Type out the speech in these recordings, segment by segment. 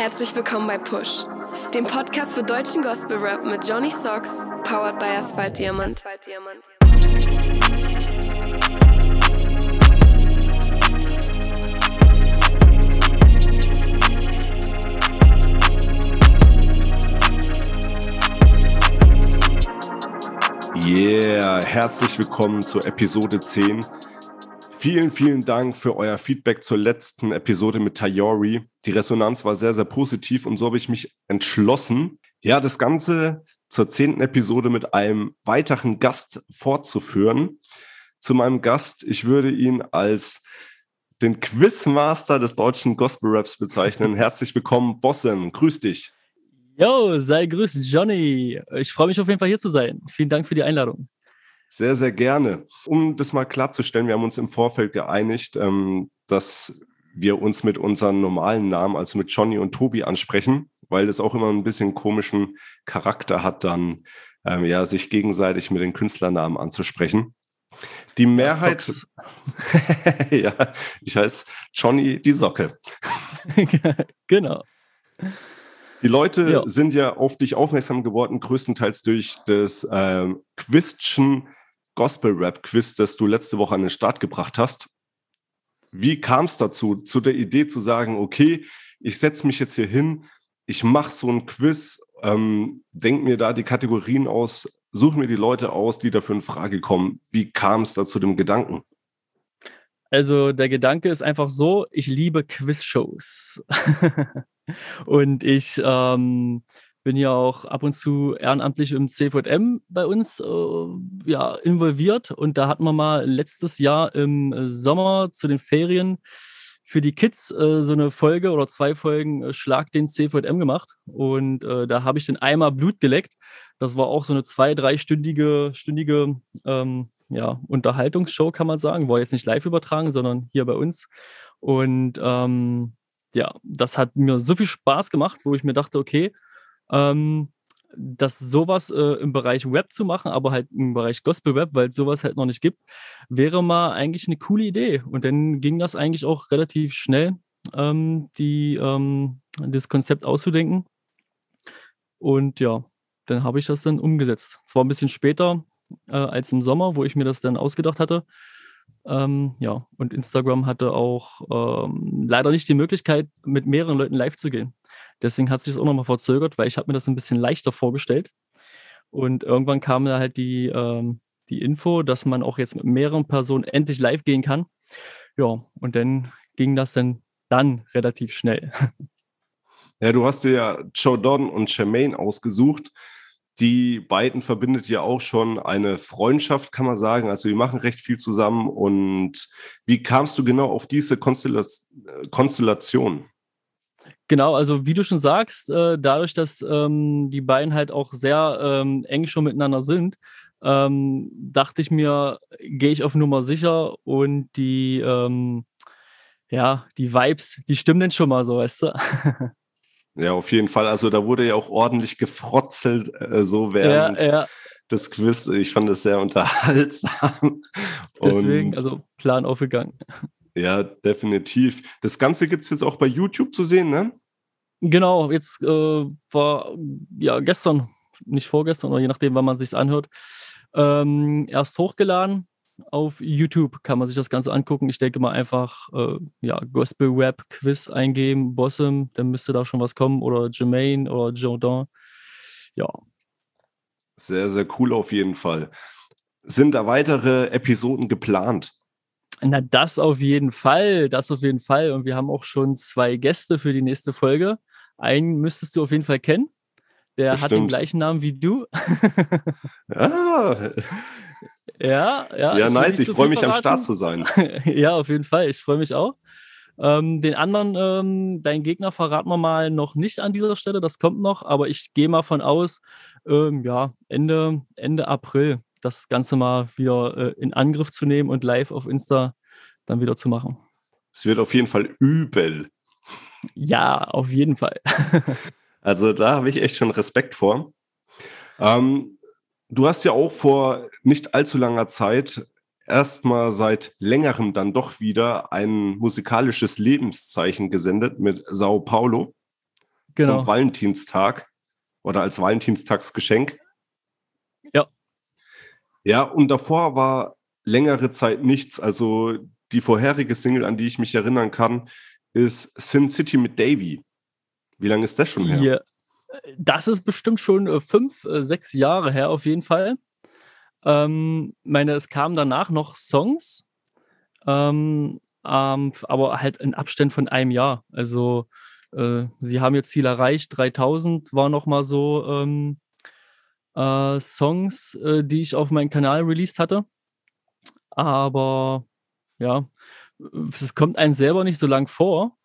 Herzlich willkommen bei Push, dem Podcast für deutschen Gospel Rap mit Johnny Socks, powered by Asphalt Diamant. Yeah, herzlich willkommen zur Episode 10. Vielen, vielen Dank für euer Feedback zur letzten Episode mit Tayori. Die Resonanz war sehr, sehr positiv und so habe ich mich entschlossen, ja, das Ganze zur zehnten Episode mit einem weiteren Gast fortzuführen. Zu meinem Gast, ich würde ihn als den Quizmaster des deutschen Gospel Raps bezeichnen. Herzlich willkommen, Bossen. Grüß dich. Yo, sei grüßt, Johnny. Ich freue mich auf jeden Fall hier zu sein. Vielen Dank für die Einladung. Sehr, sehr gerne. Um das mal klarzustellen, wir haben uns im Vorfeld geeinigt, ähm, dass wir uns mit unseren normalen Namen, also mit Johnny und Tobi ansprechen, weil das auch immer ein bisschen komischen Charakter hat, dann ähm, ja, sich gegenseitig mit den Künstlernamen anzusprechen. Die Mehrheit. ja, ich heiße Johnny die Socke. genau. Die Leute ja. sind ja auf dich aufmerksam geworden, größtenteils durch das ähm, Quizchen Gospel-Rap-Quiz, das du letzte Woche an den Start gebracht hast. Wie kam es dazu, zu der Idee zu sagen, okay, ich setze mich jetzt hier hin, ich mache so ein Quiz, ähm, denke mir da die Kategorien aus, suche mir die Leute aus, die dafür in Frage kommen. Wie kam es da zu dem Gedanken? Also der Gedanke ist einfach so, ich liebe Quizshows. und ich ähm, bin ja auch ab und zu ehrenamtlich im CVM bei uns äh, ja, involviert. Und da hatten wir mal letztes Jahr im Sommer zu den Ferien für die Kids äh, so eine Folge oder zwei Folgen äh, Schlag den CVM gemacht. Und äh, da habe ich den Eimer Blut geleckt. Das war auch so eine zwei-, dreistündige stündige, ähm, ja, Unterhaltungsshow, kann man sagen. War jetzt nicht live übertragen, sondern hier bei uns. Und ähm, ja, das hat mir so viel Spaß gemacht, wo ich mir dachte, okay, ähm, dass sowas äh, im Bereich Web zu machen, aber halt im Bereich Gospel Web, weil es sowas halt noch nicht gibt, wäre mal eigentlich eine coole Idee. Und dann ging das eigentlich auch relativ schnell, ähm, die, ähm, das Konzept auszudenken. Und ja, dann habe ich das dann umgesetzt. Zwar ein bisschen später äh, als im Sommer, wo ich mir das dann ausgedacht hatte. Ähm, ja, und Instagram hatte auch ähm, leider nicht die Möglichkeit, mit mehreren Leuten live zu gehen. Deswegen hat sich das auch nochmal verzögert, weil ich habe mir das ein bisschen leichter vorgestellt. Und irgendwann kam da halt die, ähm, die Info, dass man auch jetzt mit mehreren Personen endlich live gehen kann. Ja, und dann ging das dann, dann relativ schnell. Ja, du hast dir ja Joe Don und Jermaine ausgesucht. Die beiden verbindet ja auch schon eine Freundschaft, kann man sagen. Also die machen recht viel zusammen. Und wie kamst du genau auf diese Konstellation? Genau, also wie du schon sagst, äh, dadurch, dass ähm, die beiden halt auch sehr ähm, eng schon miteinander sind, ähm, dachte ich mir, gehe ich auf Nummer sicher und die, ähm, ja, die Vibes, die stimmen denn schon mal so, weißt du? Ja, auf jeden Fall. Also da wurde ja auch ordentlich gefrotzelt, äh, so während ja, ja. des Quiz. Ich fand es sehr unterhaltsam. Deswegen, also Plan aufgegangen. Ja, definitiv. Das Ganze gibt es jetzt auch bei YouTube zu sehen, ne? Genau, jetzt äh, war ja gestern, nicht vorgestern, oder je nachdem, wann man sich anhört, ähm, erst hochgeladen. Auf YouTube kann man sich das Ganze angucken. Ich denke mal einfach äh, ja, Gospel Web Quiz eingeben, Bossum, dann müsste da schon was kommen. Oder Jermaine oder Jordan. Ja. Sehr, sehr cool auf jeden Fall. Sind da weitere Episoden geplant? Na, das auf jeden Fall, das auf jeden Fall. Und wir haben auch schon zwei Gäste für die nächste Folge. Einen müsstest du auf jeden Fall kennen. Der Bestimmt. hat den gleichen Namen wie du. ah. Ja, ja. Ja, nice. Ich freue mich, verraten. am Start zu sein. ja, auf jeden Fall. Ich freue mich auch. Ähm, den anderen, ähm, deinen Gegner verraten wir mal noch nicht an dieser Stelle. Das kommt noch. Aber ich gehe mal von aus, ähm, ja, Ende, Ende April das Ganze mal wieder äh, in Angriff zu nehmen und live auf Insta dann wieder zu machen. Es wird auf jeden Fall übel. Ja, auf jeden Fall. also da habe ich echt schon Respekt vor. Ähm, du hast ja auch vor nicht allzu langer Zeit erstmal seit längerem dann doch wieder ein musikalisches Lebenszeichen gesendet mit Sao Paulo. genau. zum Valentinstag oder als Valentinstagsgeschenk. Ja. Und davor war längere Zeit nichts. Also die vorherige Single, an die ich mich erinnern kann, ist Sin City mit Davy. Wie lange ist das schon her? Ja, das ist bestimmt schon äh, fünf, äh, sechs Jahre her auf jeden Fall. Ähm, meine, es kamen danach noch Songs, ähm, ähm, aber halt in Abständen von einem Jahr. Also äh, sie haben ihr Ziel erreicht, 3000 war noch mal so ähm, äh, Songs, äh, die ich auf meinem Kanal released hatte. Aber ja, es kommt einem selber nicht so lang vor.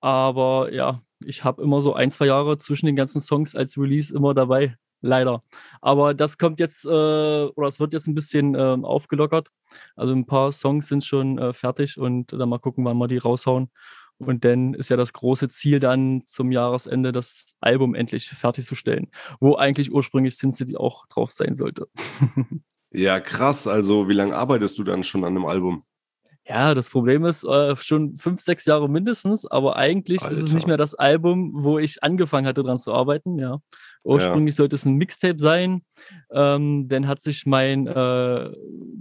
Aber ja, ich habe immer so ein, zwei Jahre zwischen den ganzen Songs als Release immer dabei. Leider. Aber das kommt jetzt, äh, oder es wird jetzt ein bisschen äh, aufgelockert. Also ein paar Songs sind schon äh, fertig und dann mal gucken, wann wir die raushauen. Und dann ist ja das große Ziel dann zum Jahresende das Album endlich fertigzustellen, wo eigentlich ursprünglich Sin City auch drauf sein sollte. ja, krass. Also wie lange arbeitest du dann schon an einem Album? Ja, das Problem ist, äh, schon fünf, sechs Jahre mindestens, aber eigentlich ist es nicht mehr das Album, wo ich angefangen hatte, dran zu arbeiten, ja. Ursprünglich sollte es ein Mixtape sein, ähm, dann hat sich mein äh,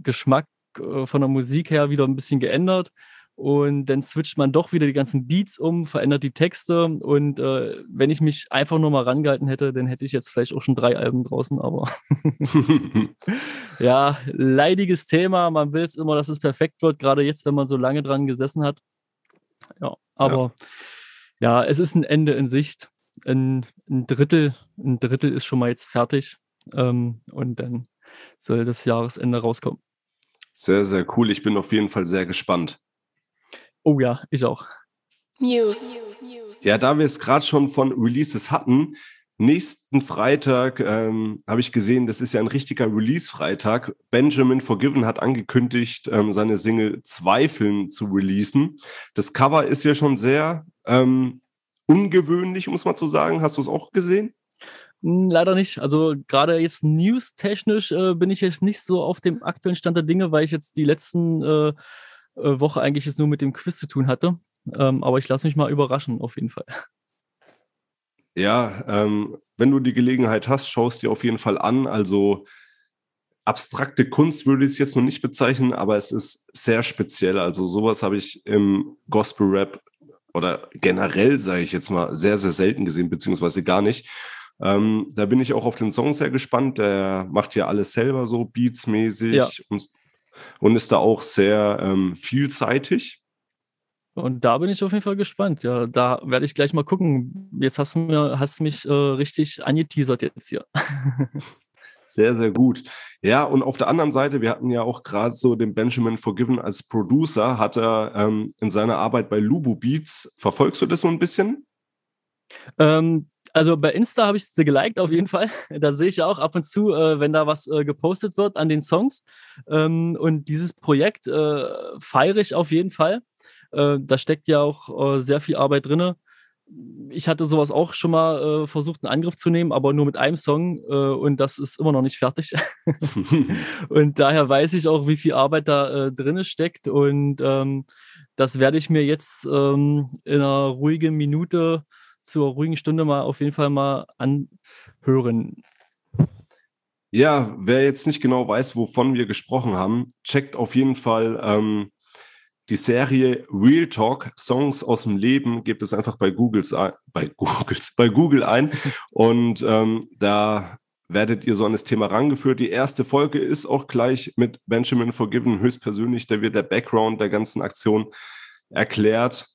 Geschmack äh, von der Musik her wieder ein bisschen geändert und dann switcht man doch wieder die ganzen Beats um, verändert die Texte und äh, wenn ich mich einfach nur mal rangehalten hätte, dann hätte ich jetzt vielleicht auch schon drei Alben draußen, aber ja, leidiges Thema, man will es immer, dass es perfekt wird, gerade jetzt, wenn man so lange dran gesessen hat. Ja, aber ja, ja es ist ein Ende in Sicht. Ein, ein, Drittel, ein Drittel ist schon mal jetzt fertig ähm, und dann soll das Jahresende rauskommen. Sehr, sehr cool. Ich bin auf jeden Fall sehr gespannt. Oh ja, ich auch. News. Ja, da wir es gerade schon von Releases hatten, nächsten Freitag ähm, habe ich gesehen, das ist ja ein richtiger Release-Freitag. Benjamin Forgiven hat angekündigt, ähm, seine Single Zweifeln zu releasen. Das Cover ist ja schon sehr ähm, ungewöhnlich, muss man so sagen. Hast du es auch gesehen? Hm, leider nicht. Also gerade jetzt news-technisch äh, bin ich jetzt nicht so auf dem aktuellen Stand der Dinge, weil ich jetzt die letzten äh, Woche eigentlich jetzt nur mit dem Quiz zu tun hatte. Ähm, aber ich lasse mich mal überraschen, auf jeden Fall. Ja, ähm, wenn du die Gelegenheit hast, schaust dir auf jeden Fall an. Also abstrakte Kunst würde ich es jetzt noch nicht bezeichnen, aber es ist sehr speziell. Also sowas habe ich im Gospel Rap oder generell, sage ich jetzt mal, sehr, sehr selten gesehen, beziehungsweise gar nicht. Ähm, da bin ich auch auf den Song sehr gespannt. Der macht ja alles selber so, beatsmäßig ja. und und ist da auch sehr ähm, vielseitig. Und da bin ich auf jeden Fall gespannt. Ja, da werde ich gleich mal gucken. Jetzt hast du, mir, hast mich äh, richtig angeteasert jetzt hier. sehr, sehr gut. Ja, und auf der anderen Seite, wir hatten ja auch gerade so den Benjamin Forgiven als Producer, hat er ähm, in seiner Arbeit bei Lubu Beats, verfolgst du das so ein bisschen? Ähm, also bei Insta habe ich sie geliked auf jeden Fall. Da sehe ich ja auch ab und zu, äh, wenn da was äh, gepostet wird an den Songs. Ähm, und dieses Projekt äh, feiere ich auf jeden Fall. Äh, da steckt ja auch äh, sehr viel Arbeit drin. Ich hatte sowas auch schon mal äh, versucht, einen Angriff zu nehmen, aber nur mit einem Song und das ist immer noch nicht fertig. und daher weiß ich auch, wie viel Arbeit da drin steckt. Und ähm, das werde ich mir jetzt ähm, in einer ruhigen Minute zur ruhigen Stunde mal auf jeden Fall mal anhören. Ja, wer jetzt nicht genau weiß, wovon wir gesprochen haben, checkt auf jeden Fall ähm, die Serie Real Talk Songs aus dem Leben. Gebt es einfach bei, Googles ein, bei, Googles, bei Google ein und ähm, da werdet ihr so an das Thema rangeführt. Die erste Folge ist auch gleich mit Benjamin Forgiven höchstpersönlich. Da wird der Background der ganzen Aktion erklärt.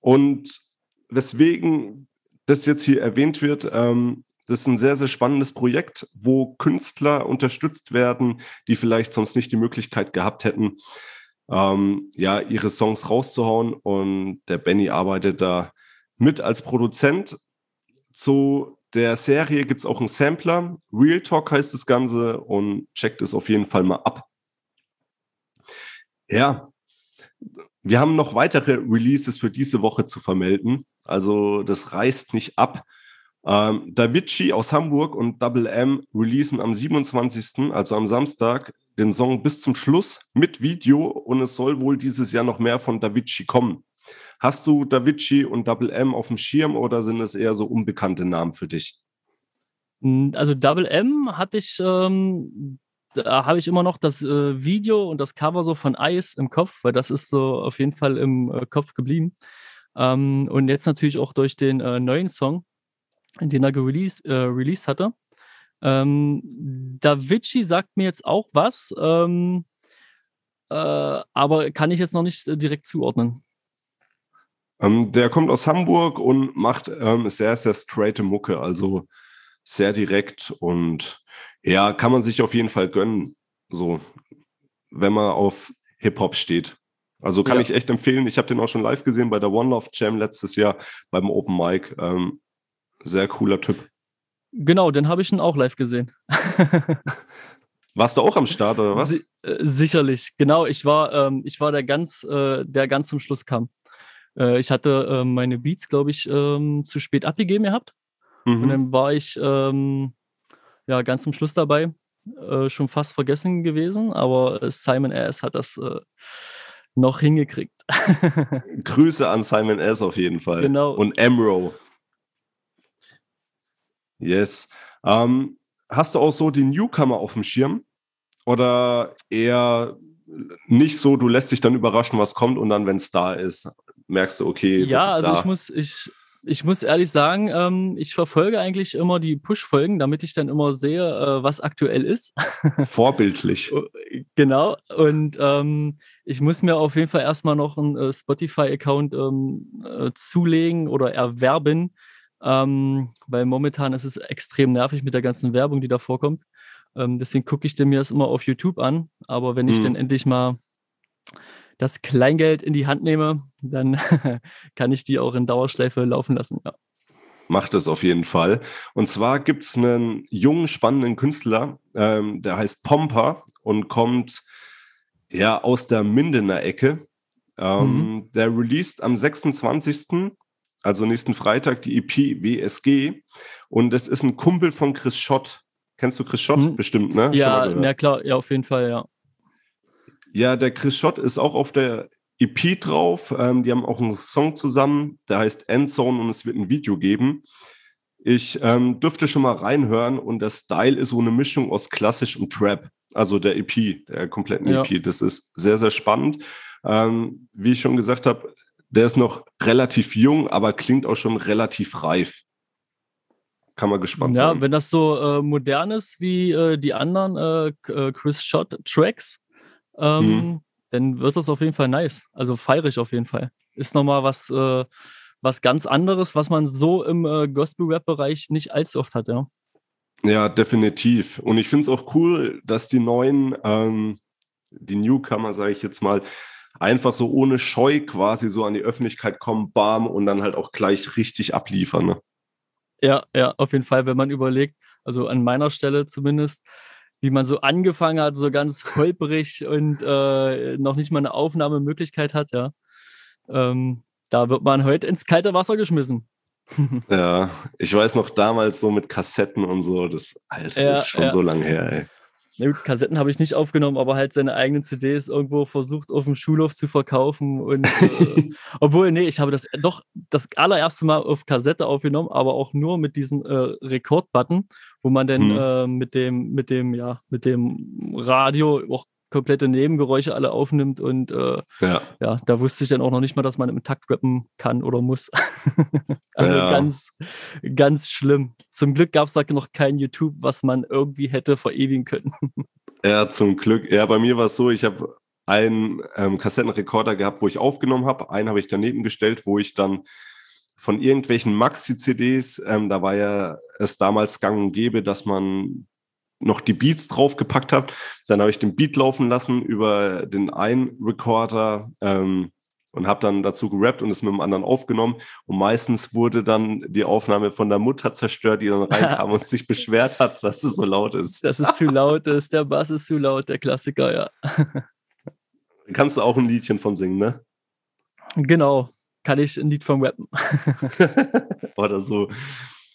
Und weswegen das jetzt hier erwähnt wird, ähm, das ist ein sehr, sehr spannendes Projekt, wo Künstler unterstützt werden, die vielleicht sonst nicht die Möglichkeit gehabt hätten, ähm, ja, ihre Songs rauszuhauen. Und der Benny arbeitet da mit als Produzent. Zu der Serie gibt es auch einen Sampler. Real Talk heißt das Ganze und checkt es auf jeden Fall mal ab. Ja, wir haben noch weitere Releases für diese Woche zu vermelden. Also das reißt nicht ab. Ähm, Davici aus Hamburg und Double M releasen am 27., also am Samstag, den Song bis zum Schluss mit Video und es soll wohl dieses Jahr noch mehr von Davici kommen. Hast du Davici und Double M auf dem Schirm oder sind es eher so unbekannte Namen für dich? Hm, also Double M hatte ich, ähm, da habe ich immer noch das äh, Video und das Cover so von Ice im Kopf, weil das ist so auf jeden Fall im äh, Kopf geblieben. Ähm, und jetzt natürlich auch durch den äh, neuen Song, den er released, äh, released hatte. Ähm, Davici sagt mir jetzt auch was, ähm, äh, aber kann ich jetzt noch nicht äh, direkt zuordnen. Ähm, der kommt aus Hamburg und macht ähm, sehr, sehr straighte Mucke, also sehr direkt und ja, kann man sich auf jeden Fall gönnen, so, wenn man auf Hip-Hop steht. Also kann ja. ich echt empfehlen. Ich habe den auch schon live gesehen bei der One Love Jam letztes Jahr beim Open Mic. Ähm, sehr cooler Typ. Genau, den habe ich ihn auch live gesehen. Warst du auch am Start oder was? Si äh, sicherlich, genau. Ich war, ähm, ich war der ganz, äh, der ganz zum Schluss kam. Äh, ich hatte äh, meine Beats, glaube ich, ähm, zu spät abgegeben gehabt. Mhm. Und dann war ich ähm, ja ganz zum Schluss dabei. Äh, schon fast vergessen gewesen, aber Simon S. hat das äh, noch hingekriegt. Grüße an Simon S. auf jeden Fall. Genau. Und Emro. Yes. Ähm, hast du auch so die Newcomer auf dem Schirm? Oder eher nicht so, du lässt dich dann überraschen, was kommt und dann, wenn es da ist, merkst du, okay, ja, das ist also da. ich muss, ich, ich muss ehrlich sagen, ähm, ich verfolge eigentlich immer die Push-Folgen, damit ich dann immer sehe, äh, was aktuell ist. Vorbildlich. Oh, genau. Und ähm, ich muss mir auf jeden Fall erstmal noch einen äh, Spotify-Account ähm, äh, zulegen oder erwerben, ähm, weil momentan ist es extrem nervig mit der ganzen Werbung, die da vorkommt. Ähm, deswegen gucke ich mir das immer auf YouTube an. Aber wenn ich mhm. dann endlich mal das Kleingeld in die Hand nehme, dann kann ich die auch in Dauerschleife laufen lassen. Ja. Macht es auf jeden Fall. Und zwar gibt es einen jungen, spannenden Künstler, ähm, der heißt Pomper und kommt ja aus der Mindener Ecke. Ähm, mhm. Der released am 26., also nächsten Freitag, die EP WSG. Und es ist ein Kumpel von Chris Schott. Kennst du Chris Schott? Mhm. Bestimmt, ne? Ja, na klar, ja, auf jeden Fall, ja. Ja, der Chris Schott ist auch auf der EP drauf. Ähm, die haben auch einen Song zusammen, der heißt Endzone und es wird ein Video geben. Ich ähm, dürfte schon mal reinhören und der Style ist so eine Mischung aus klassisch und Trap, also der EP, der kompletten ja. EP. Das ist sehr, sehr spannend. Ähm, wie ich schon gesagt habe, der ist noch relativ jung, aber klingt auch schon relativ reif. Kann man gespannt ja, sein. Ja, wenn das so äh, modern ist wie äh, die anderen äh, äh Chris Schott Tracks, ähm, mhm. dann wird das auf jeden Fall nice. Also feiere ich auf jeden Fall. Ist nochmal was, äh, was ganz anderes, was man so im äh, Gospel-Rap-Bereich nicht allzu oft hat, ja. Ja, definitiv. Und ich finde es auch cool, dass die neuen, ähm, die Newcomer, sage ich jetzt mal, einfach so ohne Scheu quasi so an die Öffentlichkeit kommen, bam, und dann halt auch gleich richtig abliefern. Ne? Ja, ja, auf jeden Fall, wenn man überlegt, also an meiner Stelle zumindest, wie man so angefangen hat, so ganz holprig und äh, noch nicht mal eine Aufnahmemöglichkeit hat, ja. Ähm, da wird man heute ins kalte Wasser geschmissen. ja, ich weiß noch damals so mit Kassetten und so, das Alter, ja, ist schon ja. so lange her, ey. Na gut, Kassetten habe ich nicht aufgenommen, aber halt seine eigenen CDs irgendwo versucht auf dem Schulhof zu verkaufen. Und äh, obwohl, nee, ich habe das doch das allererste Mal auf Kassette aufgenommen, aber auch nur mit diesem äh, Rekord-Button, wo man dann hm. äh, mit dem, mit dem, ja, mit dem Radio auch komplette Nebengeräusche alle aufnimmt und äh, ja. ja. da wusste ich dann auch noch nicht mal, dass man im Takt rappen kann oder muss. also ja. ganz, ganz schlimm. Zum Glück gab es da noch kein YouTube, was man irgendwie hätte verewigen können. ja, zum Glück. Ja, bei mir war es so, ich habe einen ähm, Kassettenrekorder gehabt, wo ich aufgenommen habe. Einen habe ich daneben gestellt, wo ich dann von irgendwelchen Maxi-CDs, ähm, da war ja es damals gang und gäbe, dass man noch die Beats draufgepackt habe. Dann habe ich den Beat laufen lassen über den einen Recorder ähm, und habe dann dazu gerappt und es mit dem anderen aufgenommen. Und meistens wurde dann die Aufnahme von der Mutter zerstört, die dann reinkam und sich beschwert hat, dass es so laut ist. Dass es zu laut ist, der Bass ist zu laut, der Klassiker, ja. Kannst du auch ein Liedchen von singen, ne? Genau, kann ich ein Lied von rappen. Oder so.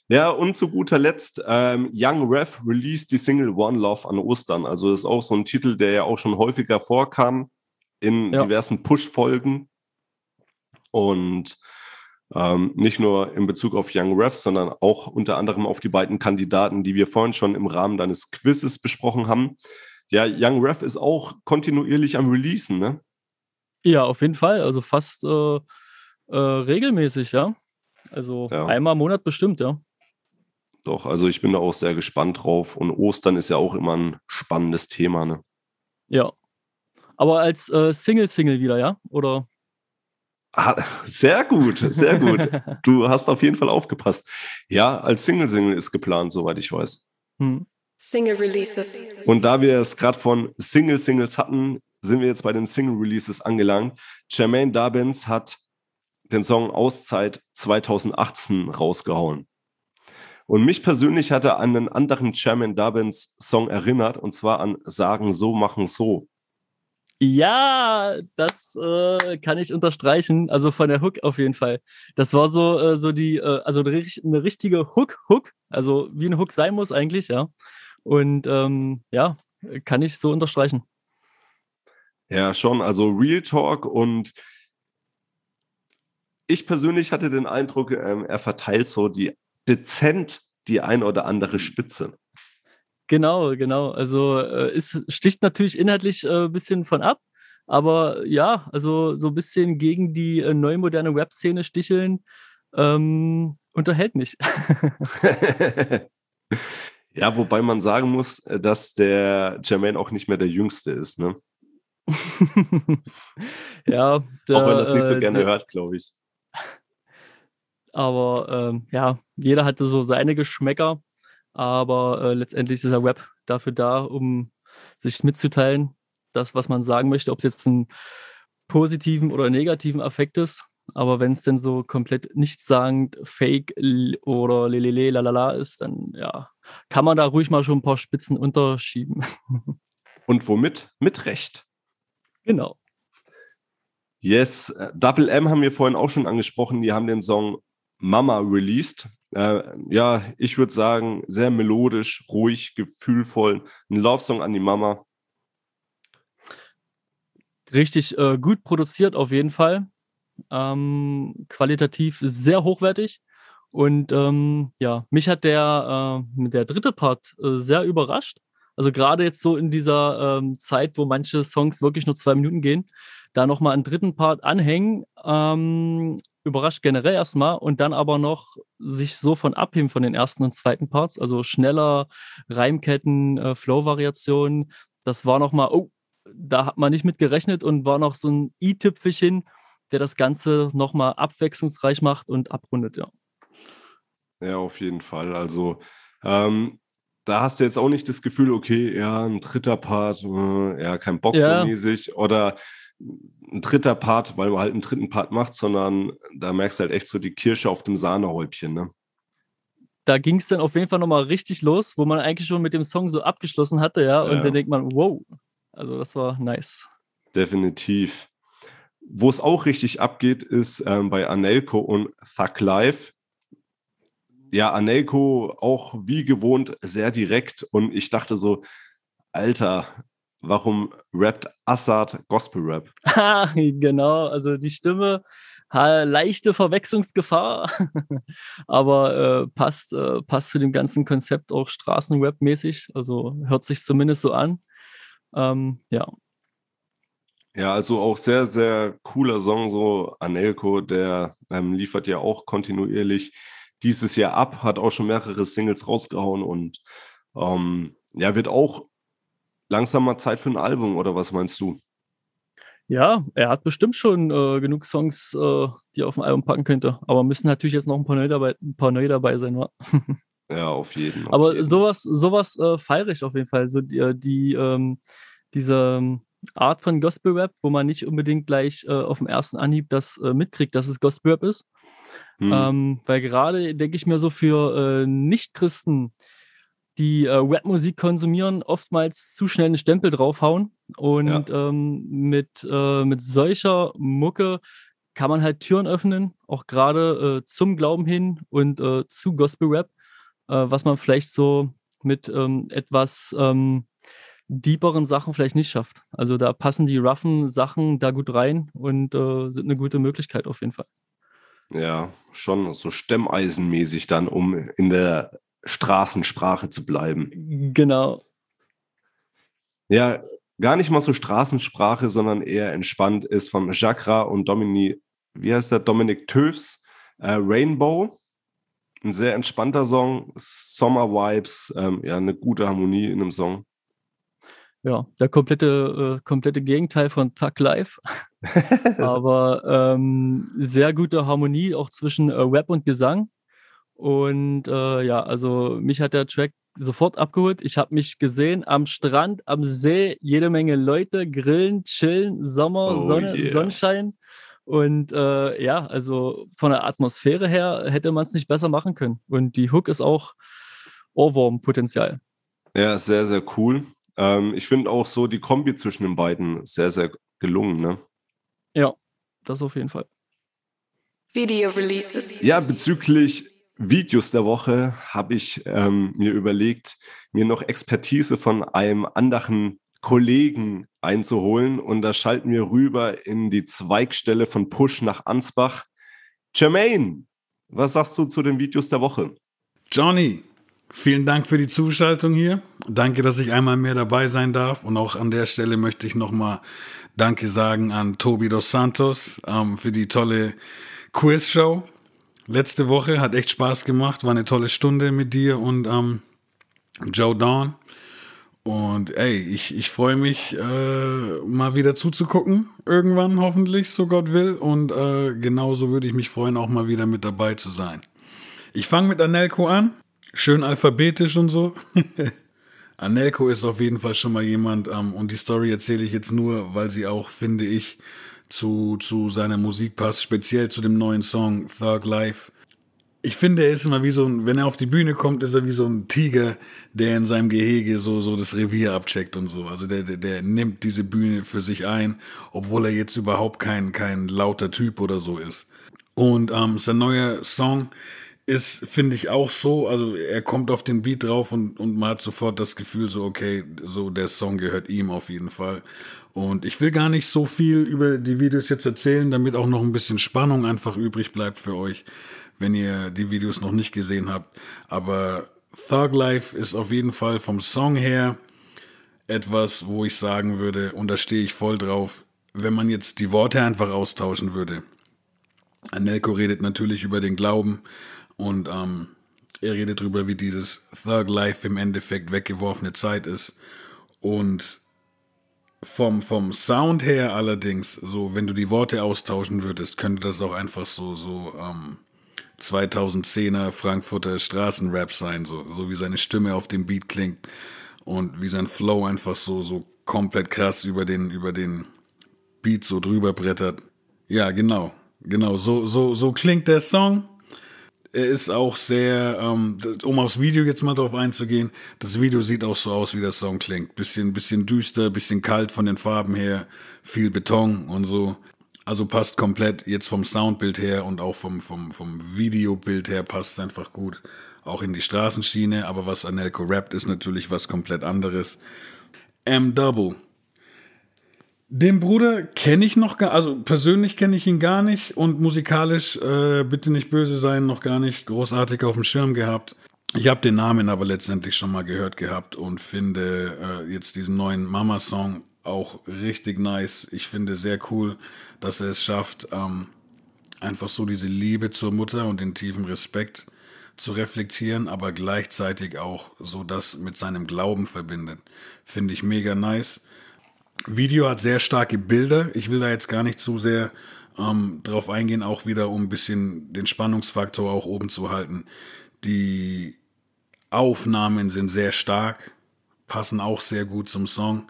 Ja, und zu guter Letzt, ähm, Young Rev released die Single One Love an Ostern. Also das ist auch so ein Titel, der ja auch schon häufiger vorkam in ja. diversen Push-Folgen. Und ähm, nicht nur in Bezug auf Young Refs, sondern auch unter anderem auf die beiden Kandidaten, die wir vorhin schon im Rahmen deines Quizzes besprochen haben. Ja, Young Ref ist auch kontinuierlich am Releasen, ne? Ja, auf jeden Fall. Also fast äh, äh, regelmäßig, ja. Also ja. einmal im Monat bestimmt, ja. Doch, also ich bin da auch sehr gespannt drauf. Und Ostern ist ja auch immer ein spannendes Thema, ne? Ja. Aber als äh, Single-Single wieder, ja? Oder? Ah, sehr gut, sehr gut. du hast auf jeden Fall aufgepasst. Ja, als Single-Single ist geplant, soweit ich weiß. Hm. Single Releases. Und da wir es gerade von Single-Singles hatten, sind wir jetzt bei den Single Releases angelangt. Jermaine Dobbins hat den Song Auszeit 2018 rausgehauen. Und mich persönlich hat er an einen anderen Jermaine Dobbins Song erinnert, und zwar an Sagen so, machen so. Ja, das äh, kann ich unterstreichen. Also von der Hook auf jeden Fall. Das war so, äh, so die, äh, also eine richtige Hook-Hook, also wie eine Hook sein muss eigentlich, ja. Und ähm, ja, kann ich so unterstreichen. Ja, schon. Also Real Talk und ich persönlich hatte den Eindruck, ähm, er verteilt so die dezent die ein oder andere Spitze. Genau, genau. Also äh, es sticht natürlich inhaltlich ein äh, bisschen von ab, aber ja, also so ein bisschen gegen die äh, neu moderne Web-Szene sticheln ähm, unterhält mich. ja, wobei man sagen muss, äh, dass der Jermaine auch nicht mehr der Jüngste ist, ne? ja. Der, Auch wenn das nicht so äh, gerne der, hört, glaube ich. Aber ähm, ja, jeder hatte so seine Geschmäcker. Aber äh, letztendlich ist der Web dafür da, um sich mitzuteilen, das, was man sagen möchte, ob es jetzt einen positiven oder negativen Effekt ist. Aber wenn es denn so komplett nichtssagend, fake oder lelele, lalala ist, dann ja, kann man da ruhig mal schon ein paar Spitzen unterschieben. Und womit? Mit Recht. Genau. Yes, äh, Double M haben wir vorhin auch schon angesprochen. Die haben den Song Mama released. Äh, ja, ich würde sagen, sehr melodisch, ruhig, gefühlvoll. Ein Love-Song an die Mama. Richtig äh, gut produziert auf jeden Fall. Ähm, qualitativ sehr hochwertig. Und ähm, ja, mich hat der, äh, der dritte Part äh, sehr überrascht. Also gerade jetzt so in dieser ähm, Zeit, wo manche Songs wirklich nur zwei Minuten gehen, da nochmal einen dritten Part anhängen, ähm, überrascht generell erstmal und dann aber noch sich so von abheben von den ersten und zweiten Parts, also schneller Reimketten, äh, Flow-Variationen, das war nochmal, oh, da hat man nicht mit gerechnet und war noch so ein i-Tüpfelchen, der das Ganze nochmal abwechslungsreich macht und abrundet, ja. Ja, auf jeden Fall. Also ähm, da hast du jetzt auch nicht das Gefühl, okay, ja, ein dritter Part, äh, ja, kein Bock ja. oder ein dritter Part, weil man halt einen dritten Part macht, sondern da merkst du halt echt so die Kirsche auf dem Sahnehäubchen, ne? Da ging es dann auf jeden Fall nochmal richtig los, wo man eigentlich schon mit dem Song so abgeschlossen hatte, ja, und ja. dann denkt man, wow, also das war nice. Definitiv. Wo es auch richtig abgeht, ist ähm, bei Anelko und Thug Life ja, Anelko auch wie gewohnt sehr direkt und ich dachte so, Alter, warum rappt Assad Gospel Rap? genau, also die Stimme, leichte Verwechslungsgefahr, aber äh, passt, äh, passt zu dem ganzen Konzept auch Straßenrap-mäßig, also hört sich zumindest so an. Ähm, ja. Ja, also auch sehr, sehr cooler Song, so Anelko, der ähm, liefert ja auch kontinuierlich dieses Jahr ab, hat auch schon mehrere Singles rausgehauen und ähm, ja, wird auch langsam mal Zeit für ein Album, oder was meinst du? Ja, er hat bestimmt schon äh, genug Songs, äh, die er auf dem Album packen könnte. Aber müssen natürlich jetzt noch ein paar neue dabei, paar neue dabei sein, wa? ja, auf jeden Fall. Aber jeden. sowas, sowas äh, feiere ich auf jeden Fall. So die, äh, die ähm, diese ähm, Art von Gospel Rap, wo man nicht unbedingt gleich äh, auf dem ersten Anhieb das äh, mitkriegt, dass es Gospel Rap ist, Mhm. Ähm, weil gerade denke ich mir so für Nicht-Christen, die äh, Rap-Musik konsumieren, oftmals zu schnell einen Stempel draufhauen. Und ja. ähm, mit, äh, mit solcher Mucke kann man halt Türen öffnen, auch gerade äh, zum Glauben hin und äh, zu Gospel-Rap, äh, was man vielleicht so mit ähm, etwas ähm, deeperen Sachen vielleicht nicht schafft. Also da passen die roughen Sachen da gut rein und äh, sind eine gute Möglichkeit auf jeden Fall. Ja, schon so stemeisenmäßig dann, um in der Straßensprache zu bleiben. Genau. Ja, gar nicht mal so Straßensprache, sondern eher entspannt ist von Jacra und Dominique, wie heißt der, Dominik Töfs, äh, Rainbow. Ein sehr entspannter Song, Summer Vibes, ähm, ja, eine gute Harmonie in einem Song. Ja, der komplette, äh, komplette Gegenteil von Thug Life. Aber ähm, sehr gute Harmonie auch zwischen äh, Rap und Gesang. Und äh, ja, also mich hat der Track sofort abgeholt. Ich habe mich gesehen am Strand, am See, jede Menge Leute, grillen, chillen, Sommer, oh Sonne, yeah. Sonnenschein. Und äh, ja, also von der Atmosphäre her hätte man es nicht besser machen können. Und die Hook ist auch Ohrwurm-Potenzial. Ja, sehr, sehr cool. Ähm, ich finde auch so die Kombi zwischen den beiden sehr, sehr gelungen, ne? Ja, das auf jeden Fall. Video Releases. Ja, bezüglich Videos der Woche habe ich ähm, mir überlegt, mir noch Expertise von einem anderen Kollegen einzuholen. Und da schalten wir rüber in die Zweigstelle von Push nach Ansbach. Jermaine, was sagst du zu den Videos der Woche? Johnny, vielen Dank für die Zuschaltung hier. Danke, dass ich einmal mehr dabei sein darf. Und auch an der Stelle möchte ich nochmal Danke sagen an Tobi dos Santos ähm, für die tolle Quiz-Show letzte Woche. Hat echt Spaß gemacht. War eine tolle Stunde mit dir und ähm, Joe Dawn. Und ey, ich, ich freue mich, äh, mal wieder zuzugucken. Irgendwann hoffentlich, so Gott will. Und äh, genauso würde ich mich freuen, auch mal wieder mit dabei zu sein. Ich fange mit Anelko an. Schön alphabetisch und so. Anelko ist auf jeden Fall schon mal jemand, ähm, und die Story erzähle ich jetzt nur, weil sie auch, finde ich, zu, zu seiner Musik passt, speziell zu dem neuen Song Thug Life. Ich finde, er ist immer wie so ein, wenn er auf die Bühne kommt, ist er wie so ein Tiger, der in seinem Gehege so, so das Revier abcheckt und so. Also der, der, der nimmt diese Bühne für sich ein, obwohl er jetzt überhaupt kein, kein lauter Typ oder so ist. Und ähm, sein neuer Song ist, finde ich, auch so, also er kommt auf den Beat drauf und, und man hat sofort das Gefühl so, okay, so der Song gehört ihm auf jeden Fall. Und ich will gar nicht so viel über die Videos jetzt erzählen, damit auch noch ein bisschen Spannung einfach übrig bleibt für euch, wenn ihr die Videos noch nicht gesehen habt. Aber Thug Life ist auf jeden Fall vom Song her etwas, wo ich sagen würde, und da stehe ich voll drauf, wenn man jetzt die Worte einfach austauschen würde. Anelko redet natürlich über den Glauben und ähm, er redet darüber, wie dieses Thug Life im Endeffekt weggeworfene Zeit ist. Und vom, vom Sound her allerdings, so wenn du die Worte austauschen würdest, könnte das auch einfach so, so ähm, 2010er Frankfurter Straßenrap sein, so, so wie seine Stimme auf dem Beat klingt und wie sein Flow einfach so, so komplett krass über den, über den Beat so drüber brettert. Ja, genau, genau, so, so, so klingt der Song er ist auch sehr, ähm, um aufs Video jetzt mal drauf einzugehen, das Video sieht auch so aus, wie der Song klingt. Bisschen, bisschen düster, bisschen kalt von den Farben her, viel Beton und so. Also passt komplett jetzt vom Soundbild her und auch vom, vom, vom Videobild her passt es einfach gut. Auch in die Straßenschiene, aber was Anelko rappt, ist natürlich was komplett anderes. M-Double den Bruder kenne ich noch gar, also persönlich kenne ich ihn gar nicht und musikalisch, äh, bitte nicht böse sein, noch gar nicht großartig auf dem Schirm gehabt. Ich habe den Namen aber letztendlich schon mal gehört gehabt und finde äh, jetzt diesen neuen Mama-Song auch richtig nice. Ich finde sehr cool, dass er es schafft, ähm, einfach so diese Liebe zur Mutter und den tiefen Respekt zu reflektieren, aber gleichzeitig auch so das mit seinem Glauben verbindet. Finde ich mega nice. Video hat sehr starke Bilder. Ich will da jetzt gar nicht zu sehr ähm, drauf eingehen, auch wieder um ein bisschen den Spannungsfaktor auch oben zu halten. Die Aufnahmen sind sehr stark, passen auch sehr gut zum Song.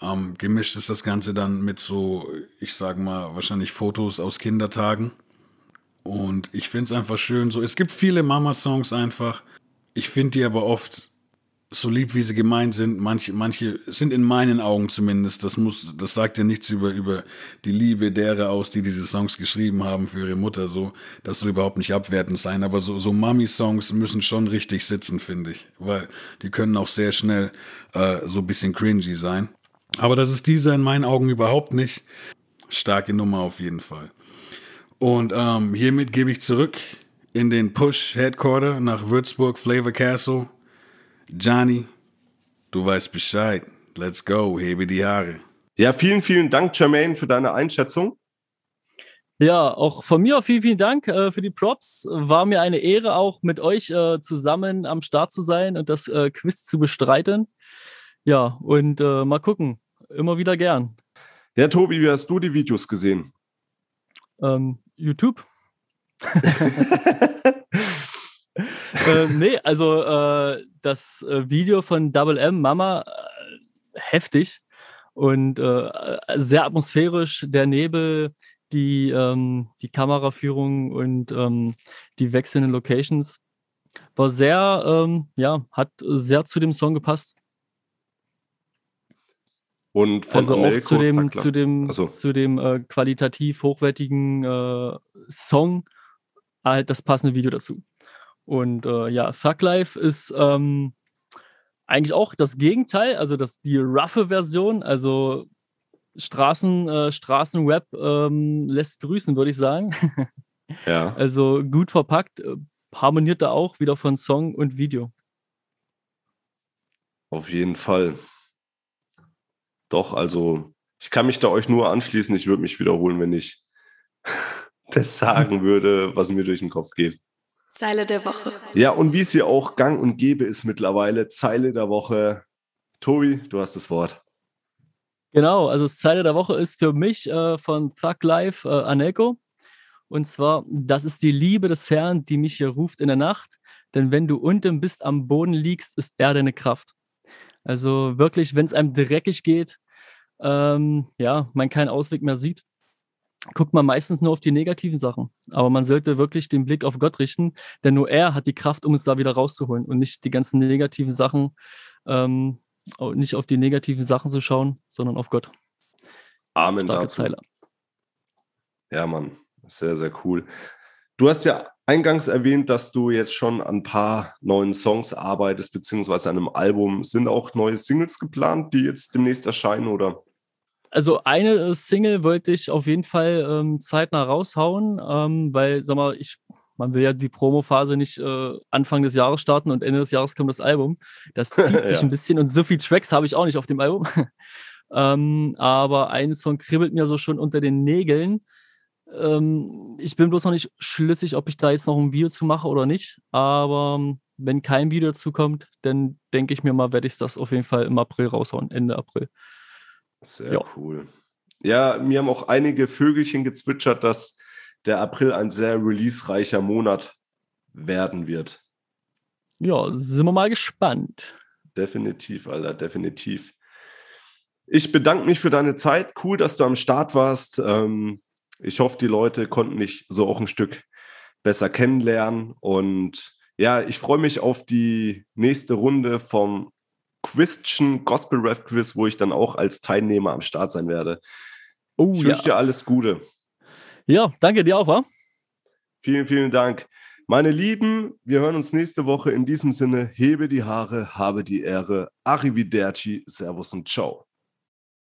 Ähm, gemischt ist das Ganze dann mit so, ich sag mal, wahrscheinlich Fotos aus Kindertagen. Und ich finde es einfach schön so. Es gibt viele Mama-Songs einfach. Ich finde die aber oft so lieb wie sie gemeint sind, manche, manche sind in meinen Augen zumindest, das muss, das sagt ja nichts über, über die Liebe derer aus, die diese Songs geschrieben haben für ihre Mutter, so, das soll überhaupt nicht abwertend sein, aber so, so Mami-Songs müssen schon richtig sitzen, finde ich, weil die können auch sehr schnell äh, so ein bisschen cringy sein. Aber das ist dieser in meinen Augen überhaupt nicht. Starke Nummer auf jeden Fall. Und ähm, hiermit gebe ich zurück in den Push Headquarter nach Würzburg, Flavor Castle. Johnny, du weißt Bescheid. Let's go, hebe die Haare. Ja, vielen, vielen Dank, Jermaine, für deine Einschätzung. Ja, auch von mir vielen, vielen Dank äh, für die Props. War mir eine Ehre, auch mit euch äh, zusammen am Start zu sein und das äh, Quiz zu bestreiten. Ja, und äh, mal gucken. Immer wieder gern. Ja, Tobi, wie hast du die Videos gesehen? Ähm, YouTube. äh, nee, also äh, das äh, Video von Double M, Mama, äh, heftig und äh, sehr atmosphärisch. Der Nebel, die, ähm, die Kameraführung und ähm, die wechselnden Locations war sehr, ähm, ja, hat sehr zu dem Song gepasst. Und von also auch zu dem, zu dem, also. zu dem äh, qualitativ hochwertigen äh, Song halt das passende Video dazu. Und äh, ja, Thug Life ist ähm, eigentlich auch das Gegenteil, also das, die roughe Version, also Straßen, äh, Straßenrap ähm, lässt grüßen, würde ich sagen. Ja. Also gut verpackt, äh, harmoniert da auch wieder von Song und Video. Auf jeden Fall. Doch, also ich kann mich da euch nur anschließen. Ich würde mich wiederholen, wenn ich das sagen würde, was mir durch den Kopf geht. Zeile der Woche. Ja, und wie es hier auch gang und gäbe ist mittlerweile, Zeile der Woche. Tobi, du hast das Wort. Genau, also das Zeile der Woche ist für mich äh, von Thug Life äh, Anelko. Und zwar, das ist die Liebe des Herrn, die mich hier ruft in der Nacht. Denn wenn du unten bist, am Boden liegst, ist er deine Kraft. Also wirklich, wenn es einem dreckig geht, ähm, ja, man keinen Ausweg mehr sieht, guckt man meistens nur auf die negativen Sachen. Aber man sollte wirklich den Blick auf Gott richten, denn nur er hat die Kraft, um uns da wieder rauszuholen und nicht die ganzen negativen Sachen, ähm, nicht auf die negativen Sachen zu schauen, sondern auf Gott. Amen Starke dazu. Zeile. Ja, Mann, sehr, sehr cool. Du hast ja eingangs erwähnt, dass du jetzt schon an ein paar neuen Songs arbeitest, beziehungsweise an einem Album. Sind auch neue Singles geplant, die jetzt demnächst erscheinen, oder? Also eine äh, Single wollte ich auf jeden Fall ähm, zeitnah raushauen, ähm, weil, sag mal, ich, man will ja die Promo-Phase nicht äh, Anfang des Jahres starten und Ende des Jahres kommt das Album. Das zieht sich Ja. ein bisschen und so viele Tracks habe ich auch nicht auf dem Album. ähm, aber ein Song kribbelt mir so schon unter den Nägeln. Ähm, ich bin bloß noch nicht schlüssig, ob ich da jetzt noch ein Video zu mache oder nicht. Aber wenn kein Video dazu kommt, dann denke ich mir mal, werde ich das auf jeden Fall im April raushauen, Ende April. Sehr Ja. cool. Ja, mir haben auch einige Vögelchen gezwitschert, dass der April ein sehr releasereicher Monat werden wird. Ja, sind wir mal gespannt. Definitiv, Alter, definitiv. Ich bedanke mich für deine Zeit. Cool, dass du am Start warst. Ähm, ich hoffe, die Leute konnten dich so auch ein Stück besser kennenlernen. Und ja, ich freue mich auf die nächste Runde vom Question Gospel Rap Quiz, wo ich dann auch als Teilnehmer am Start sein werde. Oh Ich ja. wünsche dir alles Gute. Ja, danke dir auch, wa? Vielen, vielen Dank. Meine Lieben, wir hören uns nächste Woche. In diesem Sinne, hebe die Haare, habe die Ehre. Arrivederci, Servus und Ciao.